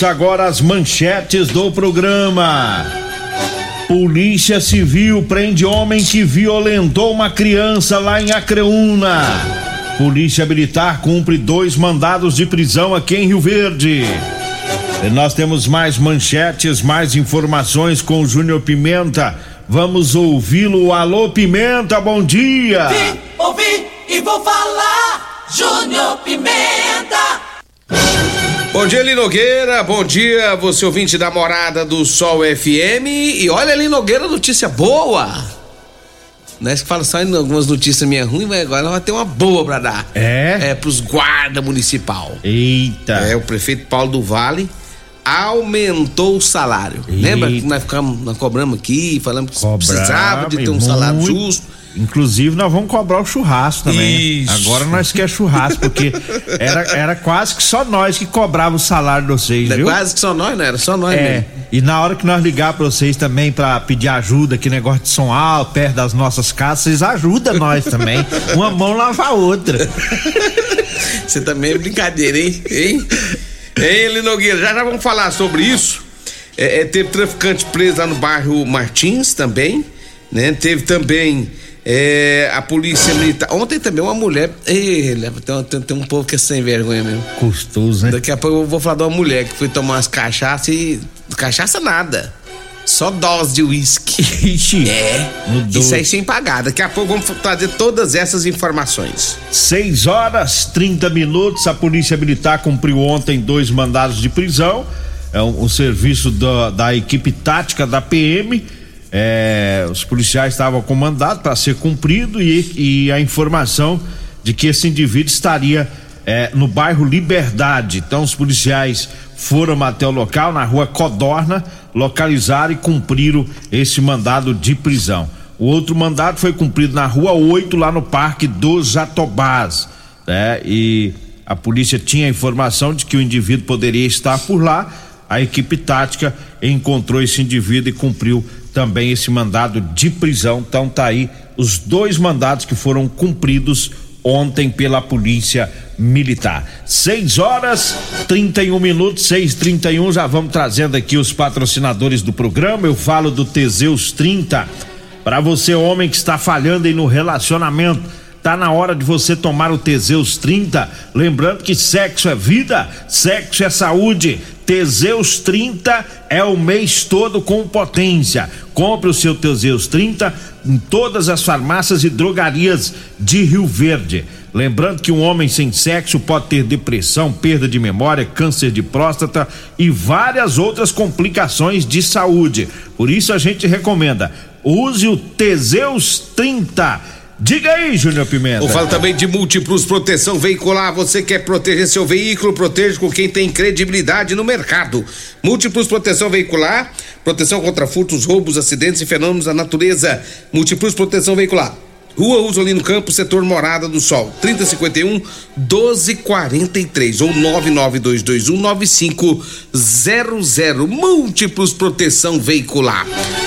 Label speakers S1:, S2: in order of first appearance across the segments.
S1: Ouça agora as manchetes do programa. Polícia Civil prende homem que violentou uma criança lá em Acreúna. Polícia Militar cumpre dois mandados de prisão aqui em Rio Verde. E nós temos mais manchetes, mais informações com o Júnior Pimenta. Vamos ouvi-lo. Alô, Pimenta, bom dia!
S2: Vim, ouvi e vou falar. Júnior Pimenta.
S3: Bom dia, Linogueira. Bom dia, você ouvinte da Morada do Sol FM. E olha, Linogueira, notícia boa. Não é que fala só em algumas notícias minhas ruins, mas agora vai ter uma boa pra dar.
S1: É?
S3: É pros guarda municipal.
S1: Eita!
S3: É, o prefeito Paulo do Vale aumentou o salário.
S1: Eita.
S3: Lembra que nós ficamos, nós cobramos aqui, falamos que
S1: Cobramos,
S3: precisava de ter um
S1: muito.
S3: salário justo.
S1: Inclusive, nós vamos cobrar o churrasco também.
S3: Isso.
S1: Agora nós quer churrasco, porque era, era quase que só nós que cobrava o salário de vocês,
S3: É
S1: viu?
S3: quase que só nós, não era só nós
S1: É,
S3: mesmo.
S1: e na hora que nós ligar pra vocês também pra pedir ajuda, que negócio de som alto, perto das nossas casas, vocês ajudam nós também. Uma mão lava a outra.
S3: Você também é brincadeira, hein? Hein? Hein, Linogueira? Já já vamos falar sobre isso. É, é, teve traficante preso lá no bairro Martins também, né? Teve também é, a polícia militar. Ontem também uma mulher. Ei, tem, tem, tem um povo que é sem vergonha mesmo.
S1: Custoso, né?
S3: Daqui a pouco eu vou falar de uma mulher que foi tomar umas cachaças e. Cachaça nada. Só dose de uísque.
S1: Ixi,
S3: É.
S1: Mudou.
S3: Isso aí sem pagar. Daqui a pouco vamos trazer todas essas informações.
S1: 6 horas 30 minutos. A Polícia Militar cumpriu ontem dois mandados de prisão. É um, um serviço da, da equipe tática da PM. É, os policiais estavam com mandado para ser cumprido e, e a informação de que esse indivíduo estaria é, no bairro Liberdade. Então, os policiais foram até o local, na rua Codorna, localizaram e cumpriram esse mandado de prisão. O outro mandado foi cumprido na rua 8, lá no Parque dos Jatobás. Né? E a polícia tinha informação de que o indivíduo poderia estar por lá. A equipe tática encontrou esse indivíduo e cumpriu também esse mandado de prisão. Então tá aí os dois mandados que foram cumpridos ontem pela polícia militar. 6 horas 31 minutos, 6 31 já vamos trazendo aqui os patrocinadores do programa. Eu falo do Teseus 30. Para você, homem que está falhando aí no relacionamento, tá na hora de você tomar o Teseus 30. Lembrando que sexo é vida, sexo é saúde. Teseus 30 é o mês todo com potência. Compre o seu Teseus 30 em todas as farmácias e drogarias de Rio Verde. Lembrando que um homem sem sexo pode ter depressão, perda de memória, câncer de próstata e várias outras complicações de saúde. Por isso a gente recomenda: use o Teseus 30. Diga aí, Júnior Pimenta.
S3: Eu falo também de múltiplos proteção veicular. Você quer proteger seu veículo? Proteja com quem tem credibilidade no mercado. Múltiplos proteção veicular, proteção contra furtos, roubos, acidentes e fenômenos da natureza. Múltiplos proteção veicular. Rua Usolino Campos, setor Morada do Sol, 3051 1243 ou 99221 9500. Múltiplos proteção veicular.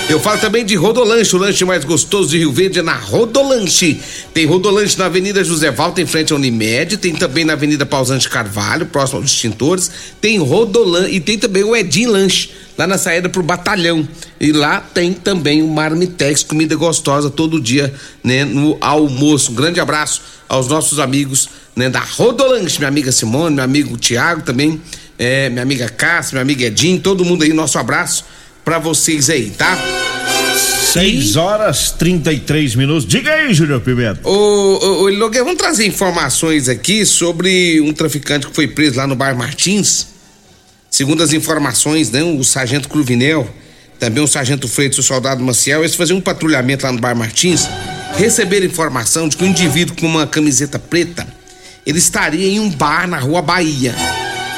S3: Eu falo também de Rodolanche, o lanche mais gostoso de Rio Verde é na Rodolanche. Tem Rodolanche na Avenida José Valta, em frente à Unimed, tem também na Avenida Pausante Carvalho, próximo aos extintores. Tem Rodolanche e tem também o Edim Lanche, lá na saída pro batalhão. E lá tem também o Marmitex, comida gostosa todo dia, né, no almoço. Um grande abraço aos nossos amigos, né, da Rodolanche, minha amiga Simone, meu amigo Tiago também, é, minha amiga Cássia, meu amigo Edinho, todo mundo aí, nosso abraço pra vocês aí, tá?
S1: 6 horas 33 minutos. Diga aí, Júnior Pimenta.
S3: Ô, ô, ô Logueira, vamos trazer informações aqui sobre um traficante que foi preso lá no bairro Martins. Segundo as informações, né, o sargento Cruvinel, também o sargento Freitas e o soldado Maciel, eles faziam um patrulhamento lá no bairro Martins, receberam informação de que um indivíduo com uma camiseta preta, ele estaria em um bar na rua Bahia.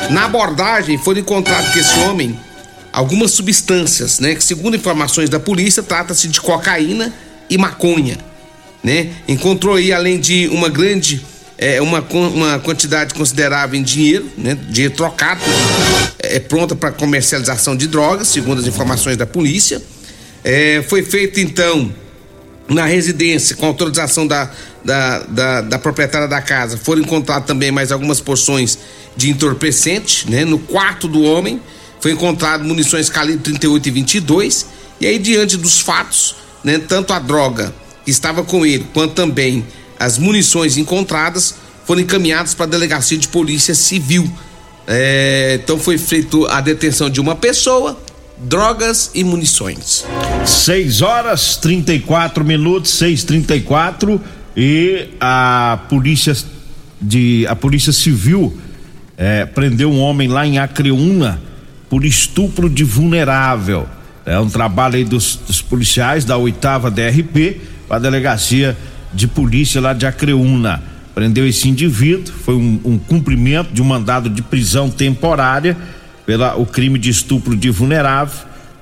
S3: Na abordagem, foram encontrados com esse homem algumas substâncias, né, que segundo informações da polícia, trata-se de cocaína e maconha né? Encontrou aí, além de uma grande, é, uma, uma quantidade considerável em dinheiro, né? Dinheiro trocado, é, pronta para comercialização de drogas, segundo as informações da polícia. É, foi feito então na residência, com autorização da, da, da, da proprietária da casa, foram encontradas também mais algumas porções de entorpecente, né? No quarto do homem foi encontrado munições calibre 38 e 22 e aí diante dos fatos, né, tanto a droga que estava com ele quanto também as munições encontradas foram encaminhadas para a delegacia de polícia civil. É, então foi feita a detenção de uma pessoa, drogas e munições.
S1: 6 horas 34 minutos, 6:34 e a polícia de a polícia civil é, prendeu um homem lá em Acreúna por estupro de vulnerável. É um trabalho aí dos, dos policiais da oitava DRP para a delegacia de polícia lá de Acreúna. Prendeu esse indivíduo, foi um, um cumprimento de um mandado de prisão temporária pelo o crime de estupro de vulnerável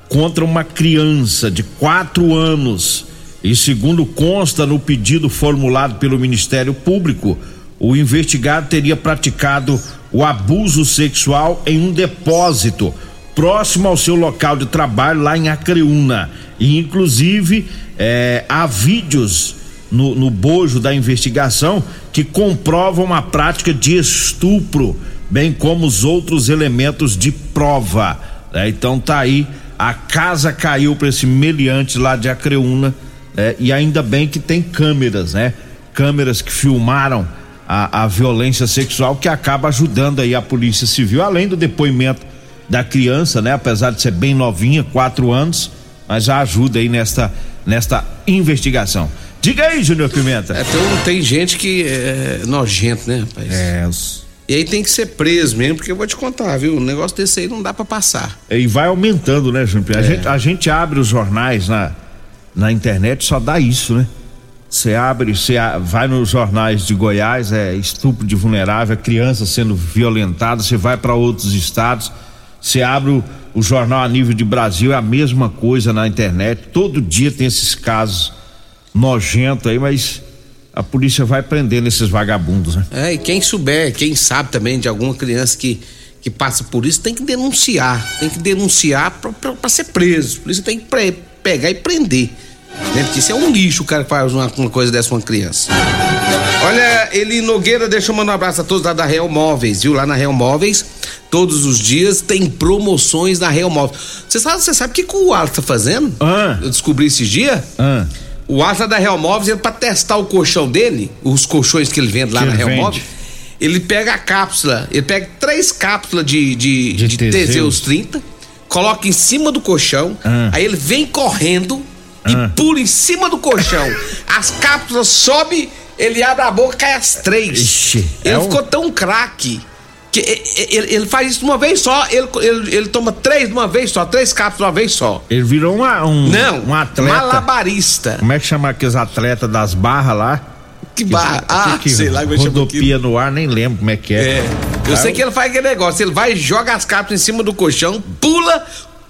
S1: contra uma criança de quatro anos. E segundo consta no pedido formulado pelo Ministério Público, o investigado teria praticado o abuso sexual em um depósito próximo ao seu local de trabalho lá em Acreúna. E inclusive é, há vídeos no, no bojo da investigação que comprovam a prática de estupro, bem como os outros elementos de prova. É, então tá aí, a casa caiu para esse meliante lá de Acreúna. É, e ainda bem que tem câmeras, né? Câmeras que filmaram a, a violência sexual que acaba ajudando aí a polícia civil, além do depoimento da criança, né? Apesar de ser bem novinha, quatro anos, mas já ajuda aí nesta, nesta investigação. Diga aí, Júnior Pimenta.
S3: É, então tem gente que é nojento, né, rapaz?
S1: É.
S3: E aí tem que ser preso mesmo, porque eu vou te contar, viu? Um negócio desse aí não dá para passar.
S1: E vai aumentando, né, Júnior? A, é. gente, a gente abre os jornais na, na internet, só dá isso, né? Você abre, você vai nos jornais de Goiás, é estupro de vulnerável, criança sendo violentada, você vai para outros estados, você abre o, o, jornal a nível de Brasil, é a mesma coisa na internet. Todo dia tem esses casos nojentos aí, mas a polícia vai prendendo esses vagabundos, né?
S3: É, e quem souber, quem sabe também de alguma criança que, que passa por isso, tem que denunciar. Tem que denunciar para ser preso. A polícia tem que pegar e prender. Né? Porque isso é um lixo o cara que faz uma, uma coisa dessa uma criança. Olha, ele Nogueira, deixa eu mandar um abraço a todos lá da Real Móveis, viu? Lá na Real Móveis, todos os dias tem promoções na Real Móveis. Você sabe, você sabe o que, que o Alisson tá fazendo?
S1: Ah.
S3: Eu descobri esses dias.
S1: Ah.
S3: O Alisson da Real Móveis, ele, pra testar o colchão dele, os colchões que ele vende lá que na Real. Móveis, ele pega a cápsula, ele pega três cápsulas de, de, de, de Teseus. Teseus 30, coloca em cima do colchão, ah. aí ele vem correndo e ah. pula em cima do colchão. As cápsulas sobe, ele abre a boca, cai as três.
S1: Ixi,
S3: ele é ficou um... tão craque que ele, ele, faz isso de uma vez só, ele, ele, ele, toma três de uma vez só, três cápsulas de uma vez só.
S1: Ele virou uma, um,
S3: Não,
S1: um atleta.
S3: Malabarista.
S1: Como é que chama aqueles atletas das barras lá?
S3: Que barra? Ah,
S1: que, sei lá como é Rodopia no ar, nem lembro como é que é.
S3: é. Eu sei que ele faz aquele negócio, ele vai, joga as cápsulas em cima do colchão, pula,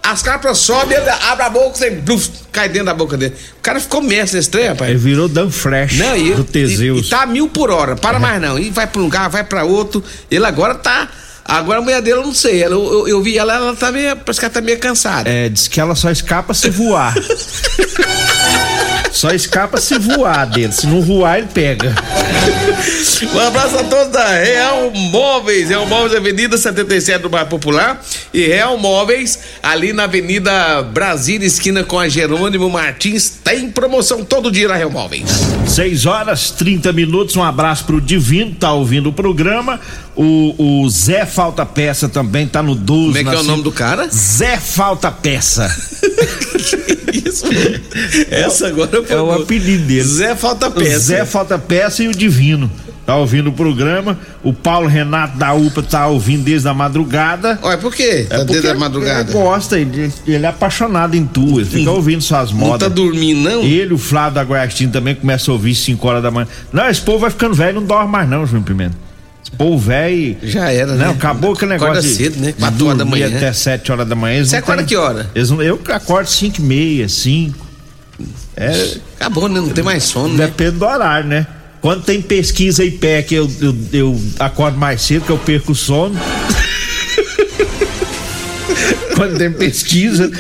S3: as cápsulas sobem, ele abre a boca, você bluf, cai dentro da boca dele. O cara ficou mestre nesse trem, rapaz.
S1: Ele virou Dan Flash
S3: não, e,
S1: do Teseus.
S3: E, e tá mil por hora, para é. mais não. E vai pra um lugar, vai pra outro. Ele agora tá. Agora a mulher dele eu não sei. Ela, eu, eu, vi ela, ela tá meio. Parece que ela tá meio cansada.
S1: É, diz que ela só escapa se voar. Só escapa se voar dele. Se não voar, ele pega.
S3: Um abraço a todos da Real Móveis. Real Móveis, Avenida 77 do Bairro Popular. E Real Móveis, ali na Avenida Brasília, esquina com a Jerônimo Martins. Tem promoção todo dia na Real Móveis.
S1: 6 horas 30 minutos. Um abraço pro Divino, tá ouvindo o programa. O, o Zé Falta Peça também tá no 12.
S3: Como é que é o nome do cara?
S1: Zé Falta Peça.
S3: isso? Essa agora
S1: foi. É o apelido dele.
S3: Zé Falta Peça.
S1: Zé Falta Peça e o Divino. Tá ouvindo o programa. O Paulo Renato da UPA tá ouvindo desde a madrugada.
S3: Olha, por quê?
S1: Tá é desde a madrugada? Ele gosta, ele, ele é apaixonado em tu, ele fica hum. ouvindo suas modas. Não
S3: tá dormindo, não?
S1: Ele, o Flávio da Goiástin também começa a ouvir 5 horas da manhã. Não, esse povo vai ficando velho, não dorme mais não, João Pimenta. Povo velho.
S3: Já era, né?
S1: Não, acabou aquele negócio.
S3: Acorda cedo, né? 4 horas da manhã.
S1: até 7 horas da manhã.
S3: Você acorda tem, que hora?
S1: Eles não, eu acordo 5 e meia, 5.
S3: É, Acabou, né? Não tem mais sono. Né?
S1: Depende né? do horário, né? Quando tem pesquisa e pé que eu, eu, eu acordo mais cedo, que eu perco o sono. Quando tem pesquisa.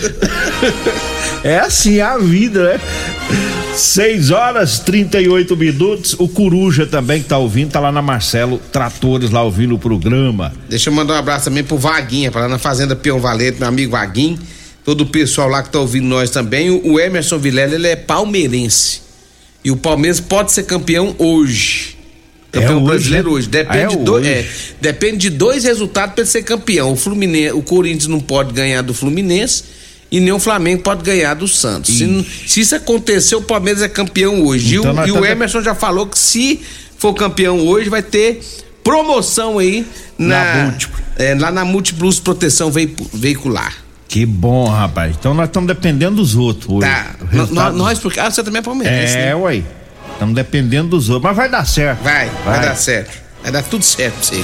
S1: é assim a vida, né? 6 horas 38 minutos. O Coruja também que tá ouvindo, tá lá na Marcelo Tratores, lá ouvindo o programa.
S3: Deixa eu mandar um abraço também pro Vaguinha, pra lá na Fazenda Peão Valente, meu amigo Vaguinho. Todo o pessoal lá que tá ouvindo nós também. O Emerson Vilela, ele é palmeirense. E o Palmeiras pode ser campeão hoje. Campeão
S1: É hoje,
S3: brasileiro
S1: né?
S3: hoje. Depende,
S1: é
S3: de dois,
S1: hoje.
S3: é, depende de dois resultados para ele ser campeão. O Fluminense, o Corinthians não pode ganhar do Fluminense e nem o Flamengo pode ganhar do Santos. Se, se isso acontecer, o Palmeiras é campeão hoje.
S1: Então
S3: e
S1: nós
S3: o, e o Emerson já falou que se for campeão hoje, vai ter promoção aí na,
S1: Na
S3: é, lá na Multiplus Proteção Veicu- Veicular.
S1: Que bom, rapaz. Então nós estamos dependendo dos outros hoje.
S3: Tá.
S1: Resultado-
S3: Nós, porque. Ah, você também é palmeirense,
S1: É,
S3: né?
S1: ué. Estamos dependendo dos outros. Mas vai dar certo.
S3: Vai, vai, dar certo. Vai dar tudo certo pra você.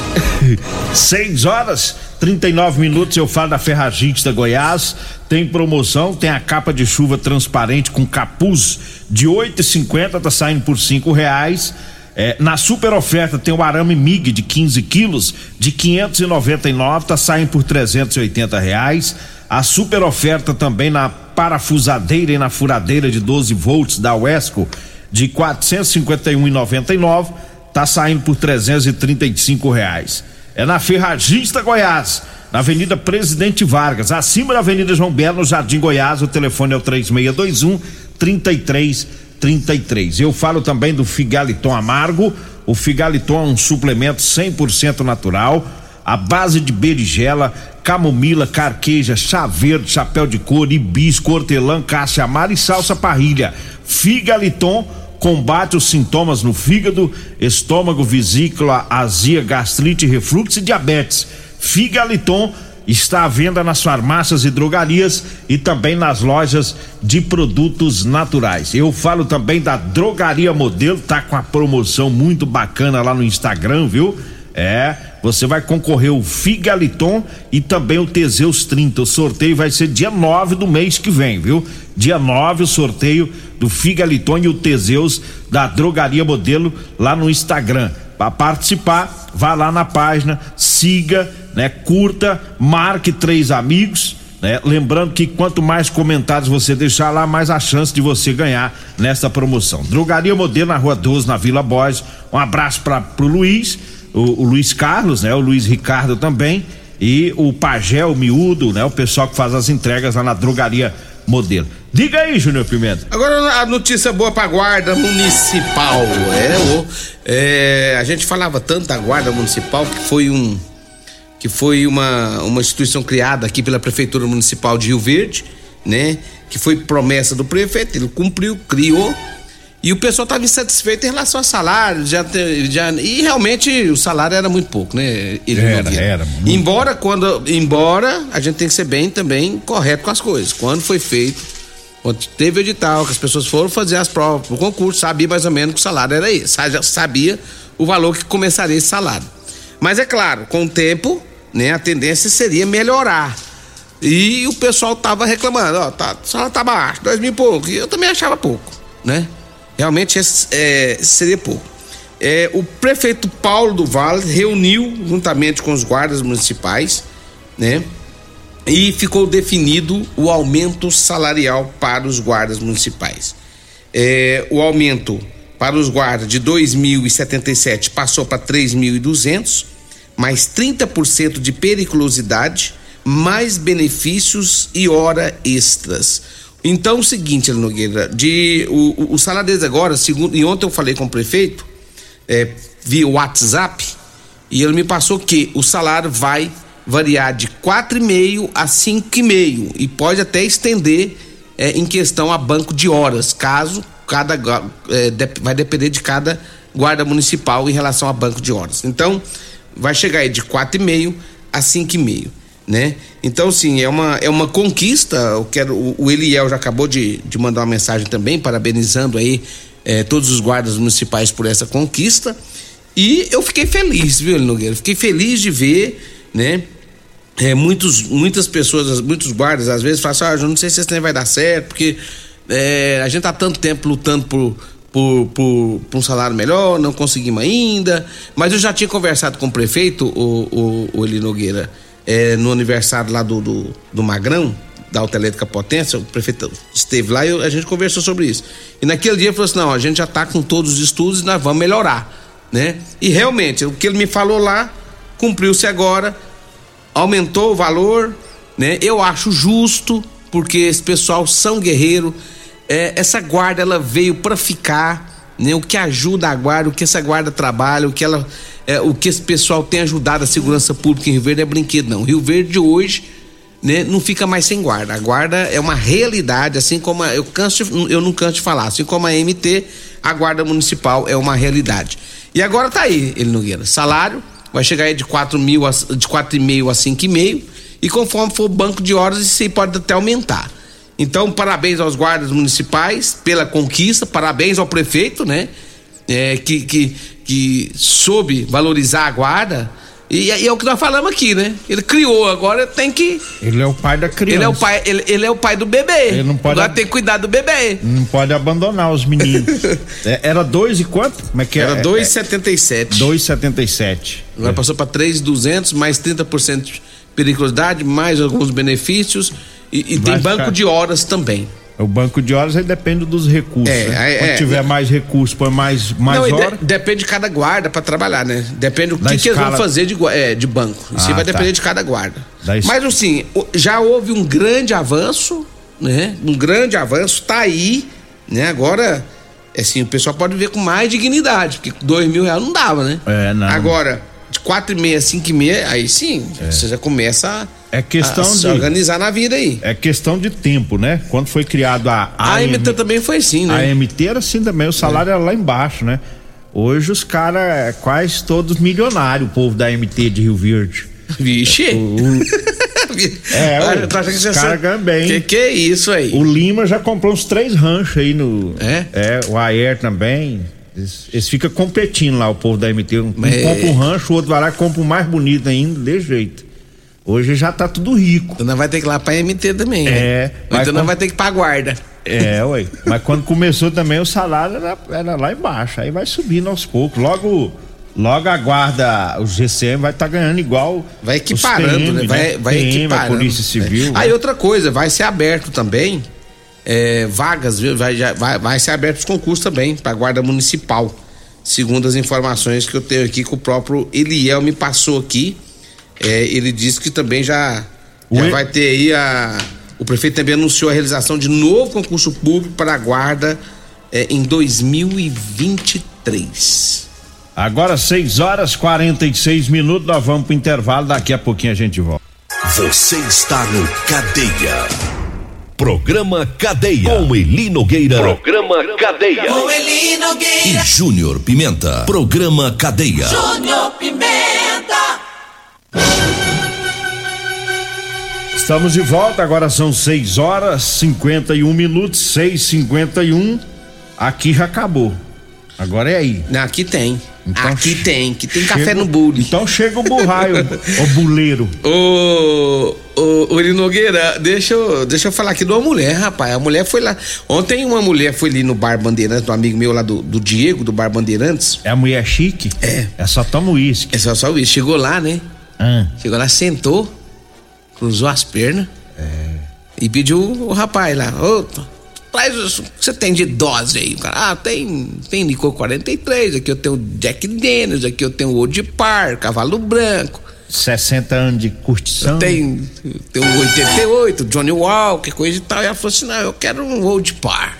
S1: 6 horas 39 minutos. Eu falo da Ferraginte da Goiás. Tem promoção, tem a capa de chuva transparente com capuz de 8,50, tá saindo por cinco reais. É, na super oferta tem o arame MIG de 15 quilos de 599, tá saindo por 380 reais. A super oferta também na parafusadeira e na furadeira de 12 volts da Wesco de 451,99 tá saindo por 335 reais. É na Ferragista Goiás, na Avenida Presidente Vargas, acima da Avenida João Belo, no Jardim Goiás. O telefone é o 3621 3333. Eu falo também do Figaliton Amargo. O Figaliton é um suplemento 100% natural, à base de berigela, camomila, carqueja, chá verde, chapéu de couro, hibisco, hortelã, caixa amara e salsa parrilha. Figaliton combate os sintomas no fígado, estômago, vesícula, azia, gastrite, refluxo e diabetes. Figaliton está à venda nas farmácias e drogarias e também nas lojas de produtos naturais. Eu falo também da Drogaria Modelo, tá com a promoção muito bacana lá no Instagram, viu? É, você vai concorrer o Figaliton e também o Teseus 30. O sorteio vai ser dia 9 do mês que vem, viu? Dia 9 o sorteio do Figaliton e o Teseus da Drogaria Modelo lá no Instagram. Para participar, vá lá na página, siga, né? Curta, marque três amigos, né? Lembrando que quanto mais comentários você deixar lá, mais a chance de você ganhar nesta promoção. Drogaria Modelo na Rua 12, na Vila Borges. Um abraço para pro Luiz, o, o Luiz Carlos, né? O Luiz Ricardo também e o Pagel Miúdo, né? O pessoal que faz as entregas lá na Drogaria Modelo. Diga aí, Júnior Pimenta.
S3: Agora a notícia boa pra guarda municipal. É, é, a gente falava tanto da guarda municipal que foi um que foi uma, uma instituição criada aqui pela prefeitura municipal de Rio Verde, né? Que foi promessa do prefeito, ele cumpriu, criou. E o pessoal estava insatisfeito em relação ao salário, já, já e realmente o salário era muito pouco, né? Ele
S1: Era, era muito
S3: Embora quando, embora a gente tem que ser bem também correto com as coisas. Quando foi feito, quando teve edital, que as pessoas foram fazer as provas pro concurso, sabia mais ou menos que o salário era esse, já sabia o valor que começaria esse salário. Mas é claro, com o tempo, né, a tendência seria melhorar. E o pessoal tava reclamando, ó, tá, o salário tá baixo, dois mil e pouco. E eu também achava pouco, né? Realmente é, seria pouco. É, o prefeito Paulo do Vale reuniu juntamente com os guardas municipais, né? E ficou definido o aumento salarial para os guardas municipais. É, o aumento para os guardas de 2.077 passou para 3.200, mais 30% de periculosidade, mais benefícios e hora extras. Então, o seguinte, Nogueira, de, o, o- salário agora, segundo, e ontem eu falei com o prefeito, é, via WhatsApp, e ele me passou que o salário vai variar de 4,5 a 5,5 e pode até estender é, em questão a banco de horas, caso cada é, vai depender de cada guarda municipal em relação a banco de horas. Então, vai chegar aí de 4,5 a 5,5, né? Então, sim, é uma, é uma conquista. Eu quero, o, o Eliel já acabou de, de mandar uma mensagem também, parabenizando aí eh, todos os guardas municipais por essa conquista. E eu fiquei feliz, viu, Nogueira? Fiquei feliz de ver, né? É, muitos, muitas pessoas, muitos guardas, às vezes falam assim, ah, eu não sei se esse trem vai dar certo, porque é, a gente tá tanto tempo lutando por, por, por, por um salário melhor, não conseguimos ainda. Mas eu já tinha conversado com o prefeito, o, o, o Eli Nogueira, é, no aniversário lá do, do, do Magrão, da Autoelétrica Potência, o prefeito esteve lá e a gente conversou sobre isso. E naquele dia ele falou assim: não, a gente já está com todos os estudos e nós vamos melhorar. Né? E realmente, o que ele me falou lá, cumpriu-se agora, aumentou o valor, né? Eu acho justo, porque esse pessoal são guerreiro. É, essa guarda ela veio para ficar, né? O que ajuda a guarda, o que essa guarda trabalha, o que ela, é, o que esse pessoal tem ajudado a segurança pública em Rio Verde é brinquedo não. Rio Verde hoje né, não fica mais sem guarda. A guarda é uma realidade, assim como a, eu canso de, eu não canso de falar, assim como a MT, a guarda municipal é uma realidade. E agora tá aí, ele Nogueira, salário vai chegar aí de quatro mil a, de quatro e meio a cinco e meio e conforme for o banco de horas isso aí pode até aumentar. Então parabéns aos guardas municipais pela conquista, parabéns ao prefeito, né, é, que, que que soube valorizar a guarda e, e, é o que nós falamos aqui, né? Ele criou, agora tem que.
S1: Ele é o pai da criança.
S3: Ele é o pai, ele, ele é o pai do bebê. Ele não pode. Agora tem que cuidar do bebê.
S1: Não pode abandonar os meninos. é, era dois e quanto? Como é que
S3: era? Era 2,77.
S1: É, 2,77.
S3: Agora é. passou para 3,200, mais 30% de periculosidade, mais alguns benefícios. E, e tem banco ficar... de horas também.
S1: O banco de horas aí depende dos recursos. É, né? Quando é, tiver é, mais recursos, põe mais, mais
S3: não, horas. De, depende de cada guarda para trabalhar, né? Depende do que, que, eles vão fazer de, é, de banco. Isso ah, vai tá. depender de cada guarda. Da Mas assim, já houve um grande avanço, né? Um grande avanço, tá aí, né? Agora, assim, o pessoal pode ver com mais dignidade, porque dois mil reais não dava, né?
S1: É, não.
S3: Agora, de quatro e meia, cinco e meia, aí sim, é. você já começa a
S1: é questão a
S3: de organizar na vida aí.
S1: É questão de tempo, né? Quando foi criado a
S3: a AMT também foi assim, né?
S1: A AMT era assim também, o salário é. era lá embaixo, né? Hoje os caras é quase todos milionários, o povo da AMT de Rio Verde.
S3: Vixe! O, o...
S1: é, Olha, tá achando que os caras ganham bem.
S3: Que que é isso aí?
S1: O Lima já comprou uns três ranchos aí no.
S3: É?
S1: É, o Ayer também. Eles, eles ficam competindo lá, o povo da MT. Um, Mas... compra um rancho, o outro vai lá e compra um mais bonito ainda, de jeito. Hoje já tá tudo rico.
S3: Então vai ter que ir lá pra MT também.
S1: Né? É.
S3: Né? Então não vai ter que ir pra guarda.
S1: É, ué. Mas quando começou também o salário era, era, lá embaixo. Aí vai subindo aos poucos. Logo, logo a guarda, o GCM vai estar tá ganhando igual.
S3: Vai equiparando, PM, né? Vai, vai PM, equiparando.
S1: A Polícia Civil.
S3: Aí outra coisa, vai ser aberto também é, vagas, viu? Vai, vai, vai ser aberto os concursos também para guarda municipal. Segundo as informações que eu tenho aqui, que o próprio Eliel me passou aqui. É, ele disse que também já, já vai ter aí a. O prefeito também anunciou a realização de novo concurso público para a guarda é, em 2023.
S1: Agora 6 horas 46 minutos, nós vamos para o intervalo, daqui a pouquinho a gente volta.
S4: Você está no Cadeia. Programa Cadeia. Com Eli Nogueira.
S2: Programa Cadeia. Com Eli
S4: Nogueira. E Júnior Pimenta. Programa Cadeia.
S2: Júnior Pimenta.
S1: Estamos de volta, agora são 6 horas 51 minutos, 6 51 Aqui já acabou. Agora é aí.
S3: Aqui tem. Então, aqui tem, que tem chega, café no bule.
S1: Então chega o burraio, o buleiro.
S3: Ô, ô, ô Nogueira, deixa eu, deixa eu falar aqui de uma mulher, rapaz. A mulher foi lá. Ontem uma mulher foi ali no Bar Bandeirantes, do amigo meu lá do, do Diego, do Bar Bandeirantes.
S1: É a mulher chique?
S3: É.
S1: É só toma uísque.
S3: É só só uísque. Chegou lá, né?
S1: Ah.
S3: Chegou lá, sentou, cruzou as pernas.
S1: É.
S3: E pediu o rapaz lá, ô, Traz o que você tem de dose aí, cara. Ah, tem, tem Licor 43, aqui eu tenho Jack Daniels, aqui eu tenho Old Par, Cavalo Branco.
S1: 60 anos de curtição.
S3: Tem, tem um 88, Johnny Walker, coisa e tal. E ela falou assim: não, eu quero um Old Par.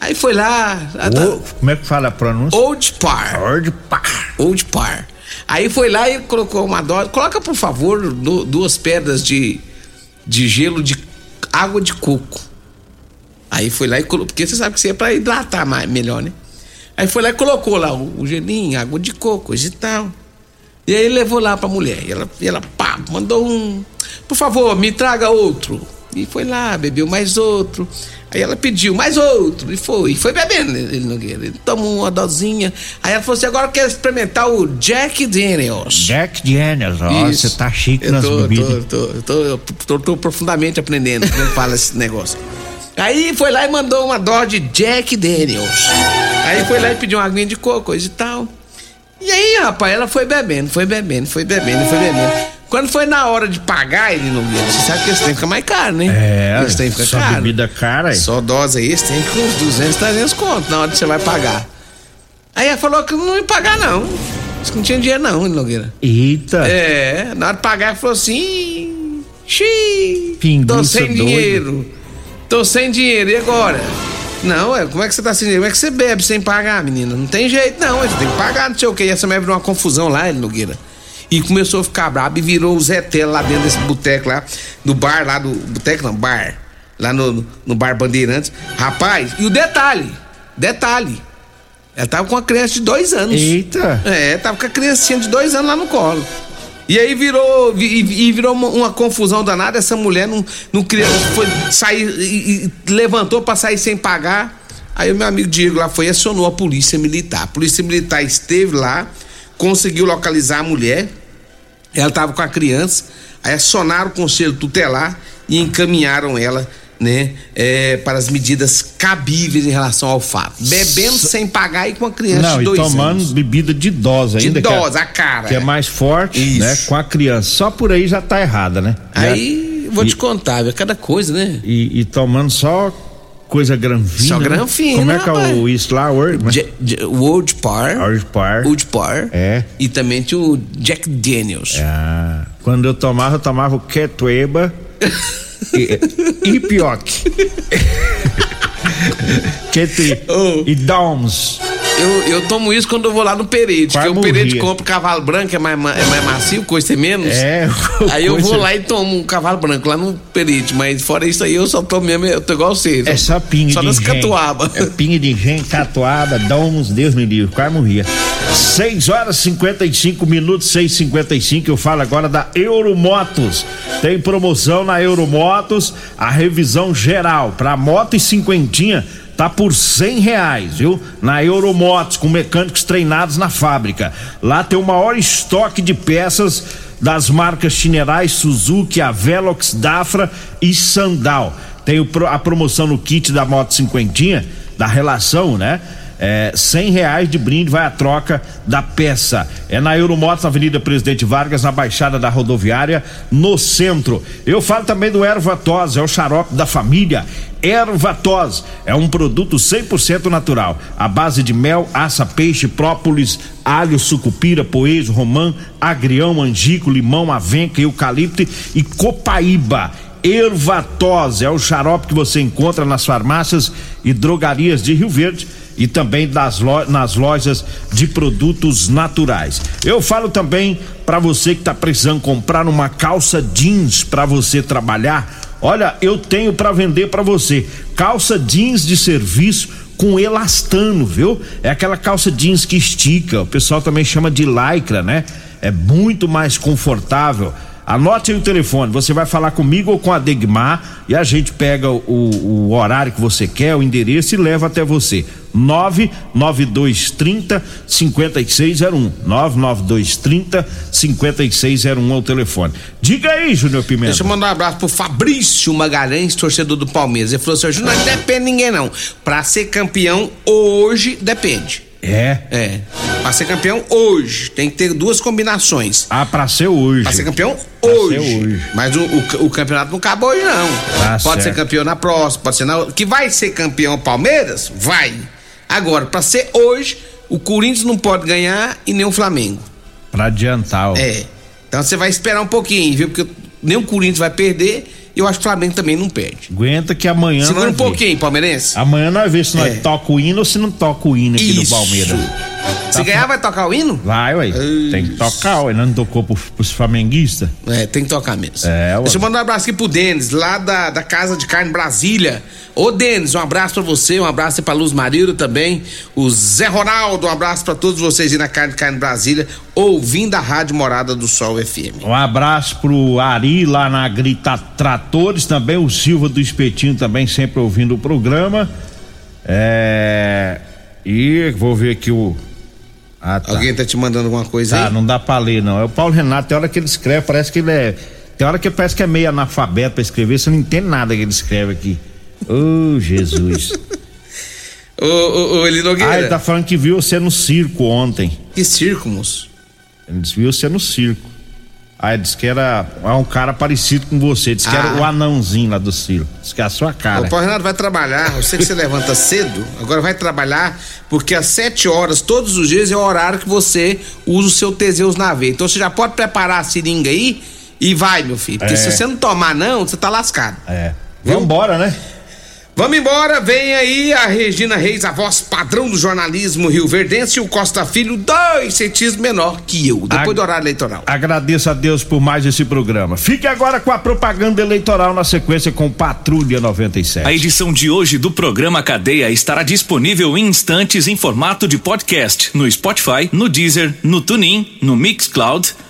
S3: Aí foi lá.
S1: O, como é que fala a pronúncia?
S3: Old Par.
S1: Old Par.
S3: Old Par. Aí foi lá e colocou uma dose. Coloca, por favor, duas pedras de, de gelo de água de coco. Aí foi lá e colocou, porque você sabe que você é pra hidratar mais, melhor, né? Aí foi lá e colocou lá o, o gelinho, água de coco, coisa e tal. E aí levou lá pra mulher. E ela, e ela pá, mandou um. Por favor, me traga outro. E foi lá, bebeu mais outro. Aí ela pediu mais outro. E foi. E foi bebendo ele Nogueira. Ele tomou uma dosinha. Aí ela falou assim: agora quer experimentar o Jack Daniels.
S1: Jack Daniels, ó, você tá chique eu nas tô, bebidas.
S3: Tô, tô, tô, tô, tô profundamente aprendendo como fala esse negócio. Aí foi lá e mandou uma dó de Jack Daniels. Aí foi lá e pediu uma aguinha de coco, coisa e tal. E aí, rapaz, ela foi bebendo, foi bebendo, foi bebendo, foi bebendo. Quando foi na hora de pagar, ele não Você sabe que esse tem que ficar mais caro, né?
S1: É,
S3: esse tem que
S1: só
S3: caro.
S1: bebida cara.
S3: Só dose aí, esse tem que uns 200, 300 conto na hora que você vai pagar. Aí ela falou que não ia pagar, não. Disse que não tinha dinheiro, não, Nogueira.
S1: Eita.
S3: É, na hora de pagar, ela falou assim: Xiii, tô
S1: Pinguiça
S3: sem
S1: doido.
S3: dinheiro. Tô sem dinheiro, e agora? Não, é, como é que você tá sem dinheiro? Como é que você bebe sem pagar, menina? Não tem jeito, não. Você tem que pagar, não sei o que. E essa mulher virou uma confusão lá, ele Nogueira. E começou a ficar brabo e virou o Zé Tela lá dentro desse boteco lá, do bar lá do. Boteco não, bar. Lá no, no bar Bandeirantes. Rapaz, e o detalhe: detalhe. Ela tava com uma criança de dois anos.
S1: Eita.
S3: É, tava com a criancinha de dois anos lá no colo. E aí virou vi- e, e virou uma, uma confusão danada. Essa mulher não, não queria foi sair e, e levantou pra sair sem pagar. Aí o meu amigo Diego lá foi e acionou a polícia militar. A polícia militar esteve lá, conseguiu localizar a mulher. Ela tava com a criança. Aí acionaram o conselho tutelar e encaminharam ela, né, é, para as medidas cabíveis em relação ao fato. Bebendo sem pagar e com a criança
S1: Não,
S3: de
S1: e
S3: dois
S1: tomando
S3: anos.
S1: bebida de idosa
S3: De
S1: ainda. que é-
S3: idosa, a cara.
S1: Que é mais forte,
S3: Isso.
S1: né? Com a criança. Só por aí já tá errada, né?
S3: Aí, vou te contar, viu? Cada coisa, né?
S1: E, e tomando só coisa granfina.
S3: Só
S1: né?
S3: granfina,
S1: Como é que é o isso lá?
S3: Je- World Par.
S1: Orange Par.
S3: World Par.
S1: É.
S3: E também tinha o Jack Daniels.
S1: Ah, quando eu tomava, eu tomava o Ketueba e, e Pioc. Ketri
S3: Oh.
S1: e Doms.
S3: Eu, eu tomo isso quando eu vou lá no
S1: Quase
S3: porque o
S1: morria.
S3: compra cavalo branco, é mais, ma- é mais macio, coisa é menos.
S1: É,
S3: Aí eu vou lá e tomo um cavalo branco lá no Perede, mas fora isso aí eu só tomo mesmo, eu tô igual você.
S1: É só pingue
S3: Só
S1: de
S3: nas
S1: engenho.
S3: catuaba.
S1: É pingue de engenho, catuaba, Doms, Deus me livre, quase morria. 6 horas e 55 minutos, 6 55 Eu falo agora da Euromotos. Tem promoção na Euromotos, a revisão geral para moto e cinquentinha tá por cem reais, viu? Na Euromotos, com mecânicos treinados na fábrica. Lá tem o maior estoque de peças das marcas Chinerais, Suzuki, Avelox, Dafra e Sandal. Tem a promoção no kit da moto cinquentinha, da relação, né? É, cem reais de brinde vai a troca da peça. É na Euromotos, na Avenida Presidente Vargas, na Baixada da Rodoviária, no centro. Eu falo também do Ervatos, é o xarope da família. Ervatos é um produto 100% natural, à base de mel, aça, peixe, própolis, alho, sucupira, poejo, romã, agrião, angico, limão, avenca, eucalipto e copaíba. Ervatos é o xarope que você encontra nas farmácias e drogarias de Rio Verde e também das nas lojas de produtos naturais. Eu falo também para você que está precisando comprar uma calça jeans para você trabalhar. Olha, eu tenho para vender para você calça jeans de serviço com elastano, viu? É aquela calça jeans que estica. O pessoal também chama de lycra, né? É muito mais confortável. Anote aí o telefone, você vai falar comigo ou com a Degmar e a gente pega o, o horário que você quer, o endereço e leva até você. 99230 5601. 99230 5601 é o telefone. Diga aí, Júnior Pimenta.
S3: Deixa eu mandar um abraço pro Fabrício Magalhães, torcedor do Palmeiras. Ele falou assim: Júnior, não depende de ninguém, não. Pra ser campeão hoje, depende.
S1: É.
S3: É. Pra ser campeão hoje, tem que ter duas combinações.
S1: Ah, pra ser hoje.
S3: Pra ser campeão
S1: Pra
S3: hoje.
S1: ser hoje.
S3: Mas o, o- o campeonato não acabou hoje, não.
S1: Tá
S3: pode
S1: certo.
S3: ser campeão na próxima, pode ser na. Que vai ser campeão Palmeiras? Vai. Agora, pra ser hoje, o Corinthians não pode ganhar e nem o Flamengo.
S1: Pra adiantar, ó.
S3: É. Então você vai esperar um pouquinho, viu? Porque nem o Corinthians vai perder eu acho que o Flamengo também não perde.
S1: Aguenta que amanhã
S3: Segura
S1: nós
S3: um pouquinho, palmeirense.
S1: Amanhã nós vemos se nós
S3: É.
S1: toca o hino ou se não toca o hino aqui
S3: Isso.
S1: do Palmeiras.
S3: Se
S1: Tá
S3: ganhar, vai tocar o hino?
S1: Vai, ué. Tem que tocar, ué. Não tocou pro, pros flamenguistas?
S3: É, tem que tocar mesmo.
S1: É, ué.
S3: Deixa eu mandar um abraço aqui pro Denis, lá da, da Casa de Carne Brasília. Ô, Denis, um abraço pra você, um abraço aí pra Luz Marildo também. O Zé Ronaldo, um abraço pra todos vocês aí na Carne de Carne Brasília, ouvindo a Rádio Morada do Sol FM.
S1: Um abraço pro Ari lá na Grita Tratores, também o Silva do Espetinho também sempre ouvindo o programa. É. E vou ver aqui o. Ah, tá.
S3: Alguém tá te mandando alguma coisa
S1: Tá,
S3: aí?
S1: não dá pra ler, não. É o Paulo Renato, tem hora que ele escreve, parece que ele é. Tem hora que parece que é meio analfabeto pra escrever, você não entende nada que ele escreve aqui. Ô, Jesus.
S3: Ô, ô, ô, Eli Nogueira.
S1: ah, ele tá falando que viu você no circo ontem.
S3: Que circo, moço?
S1: Ele viu você no circo. Aí disse que era um cara parecido com você. Disse que era
S3: Ah.
S1: o anãozinho lá do Ciro. Disse que é a sua cara.
S3: O Paulo Renato vai trabalhar, eu sei que você levanta cedo, agora vai trabalhar, porque às 7 horas, todos os dias, é o horário que você usa o seu Teseus na veia. Então você já pode preparar a seringa aí e vai, meu filho. Porque
S1: É.
S3: se você não tomar, não, você tá lascado.
S1: É. Vambora, né?
S3: Vamos embora, vem aí a Regina Reis, a voz padrão do jornalismo Rio Verdense e o Costa Filho, dois centímetros menor que eu, depois
S1: A-
S3: do horário eleitoral.
S1: Agradeço a Deus por mais esse programa. Fique agora com a propaganda eleitoral na sequência com Patrulha 97.
S5: A edição de hoje do programa Cadeia estará disponível em instantes em formato de podcast no Spotify, no Deezer, no TuneIn, no Mixcloud,